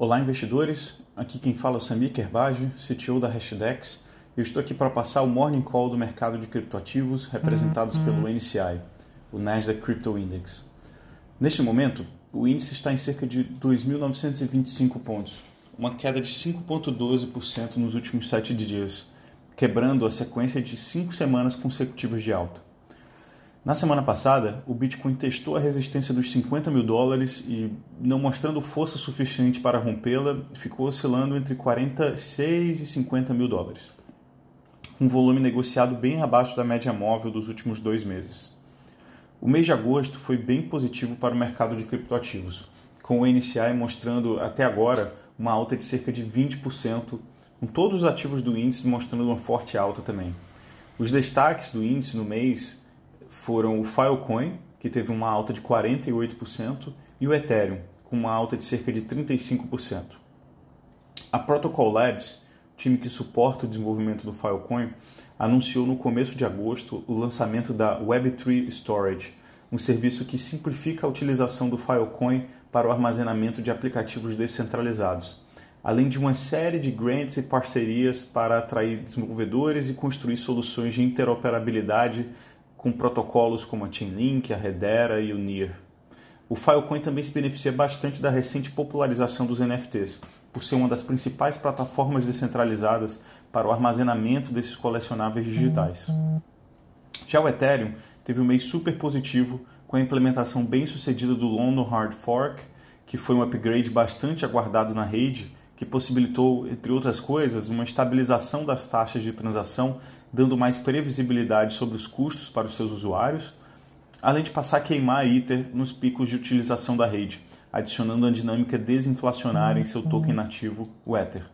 Olá, investidores. Aqui quem fala é o Samir Kerbaj, CTO da Hashdex. Eu estou aqui para passar o Morning Call do mercado de criptoativos representados pelo NCI, o Nasdaq Crypto Index. Neste momento, o índice está em cerca de 2.925 pontos, uma queda de 5,12% nos últimos sete dias, quebrando a sequência de cinco semanas consecutivas de alta. Na semana passada, o Bitcoin testou a resistência dos 50 mil dólares e, não mostrando força suficiente para rompê-la, ficou oscilando entre 46 e 50 mil dólares, um volume negociado bem abaixo da média móvel dos últimos dois meses. O mês de agosto foi bem positivo para o mercado de criptoativos, com o NCI mostrando até agora uma alta de cerca de 20%, com todos os ativos do índice mostrando uma forte alta também. Os destaques do índice no mês foram o Filecoin, que teve uma alta de 48%, e o Ethereum, com uma alta de cerca de 35%. A Protocol Labs, time que suporta o desenvolvimento do Filecoin, anunciou no começo de agosto o lançamento da Web3 Storage, um serviço que simplifica a utilização do Filecoin para o armazenamento de aplicativos descentralizados, além de uma série de grants e parcerias para atrair desenvolvedores e construir soluções de interoperabilidade com protocolos como a Chainlink, a Hedera e o Near. O Filecoin também se beneficia bastante da recente popularização dos NFTs, por ser uma das principais plataformas descentralizadas para o armazenamento desses colecionáveis digitais. Já o Ethereum teve um mês super positivo com a implementação bem sucedida do London Hard Fork, que foi um upgrade bastante aguardado na rede, que possibilitou, entre outras coisas, uma estabilização das taxas de transação dando mais previsibilidade sobre os custos para os seus usuários, além de passar a queimar a Ether nos picos de utilização da rede, adicionando uma dinâmica desinflacionária em seu token nativo, o Ether.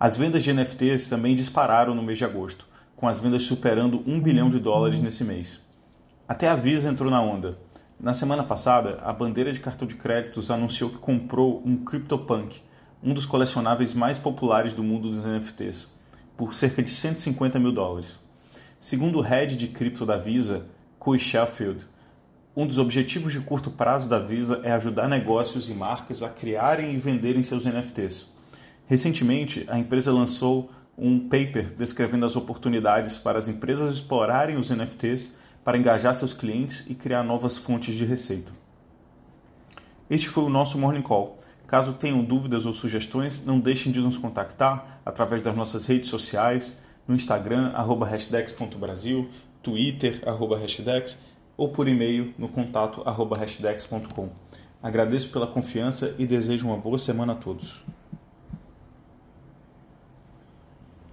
As vendas de NFTs também dispararam no mês de agosto, com as vendas superando 1 bilhão de dólares nesse mês. Até a Visa entrou na onda. Na semana passada, a bandeira de cartão de créditos anunciou que comprou um CryptoPunk, um dos colecionáveis mais populares do mundo dos NFTs, por cerca de 150 mil dólares. Segundo o head de cripto da Visa, Coy Sheffield, um dos objetivos de curto prazo da Visa é ajudar negócios e marcas a criarem e venderem seus NFTs. Recentemente, a empresa lançou um paper descrevendo as oportunidades para as empresas explorarem os NFTs para engajar seus clientes e criar novas fontes de receita. Este foi o nosso Morning Call. Caso tenham dúvidas ou sugestões, não deixem de nos contactar através das nossas redes sociais, no Instagram, arroba hashdex.brasil, Twitter, arroba hashdex, ou por e-mail no contato arroba hashdex.com. Agradeço pela confiança e desejo uma boa semana a todos.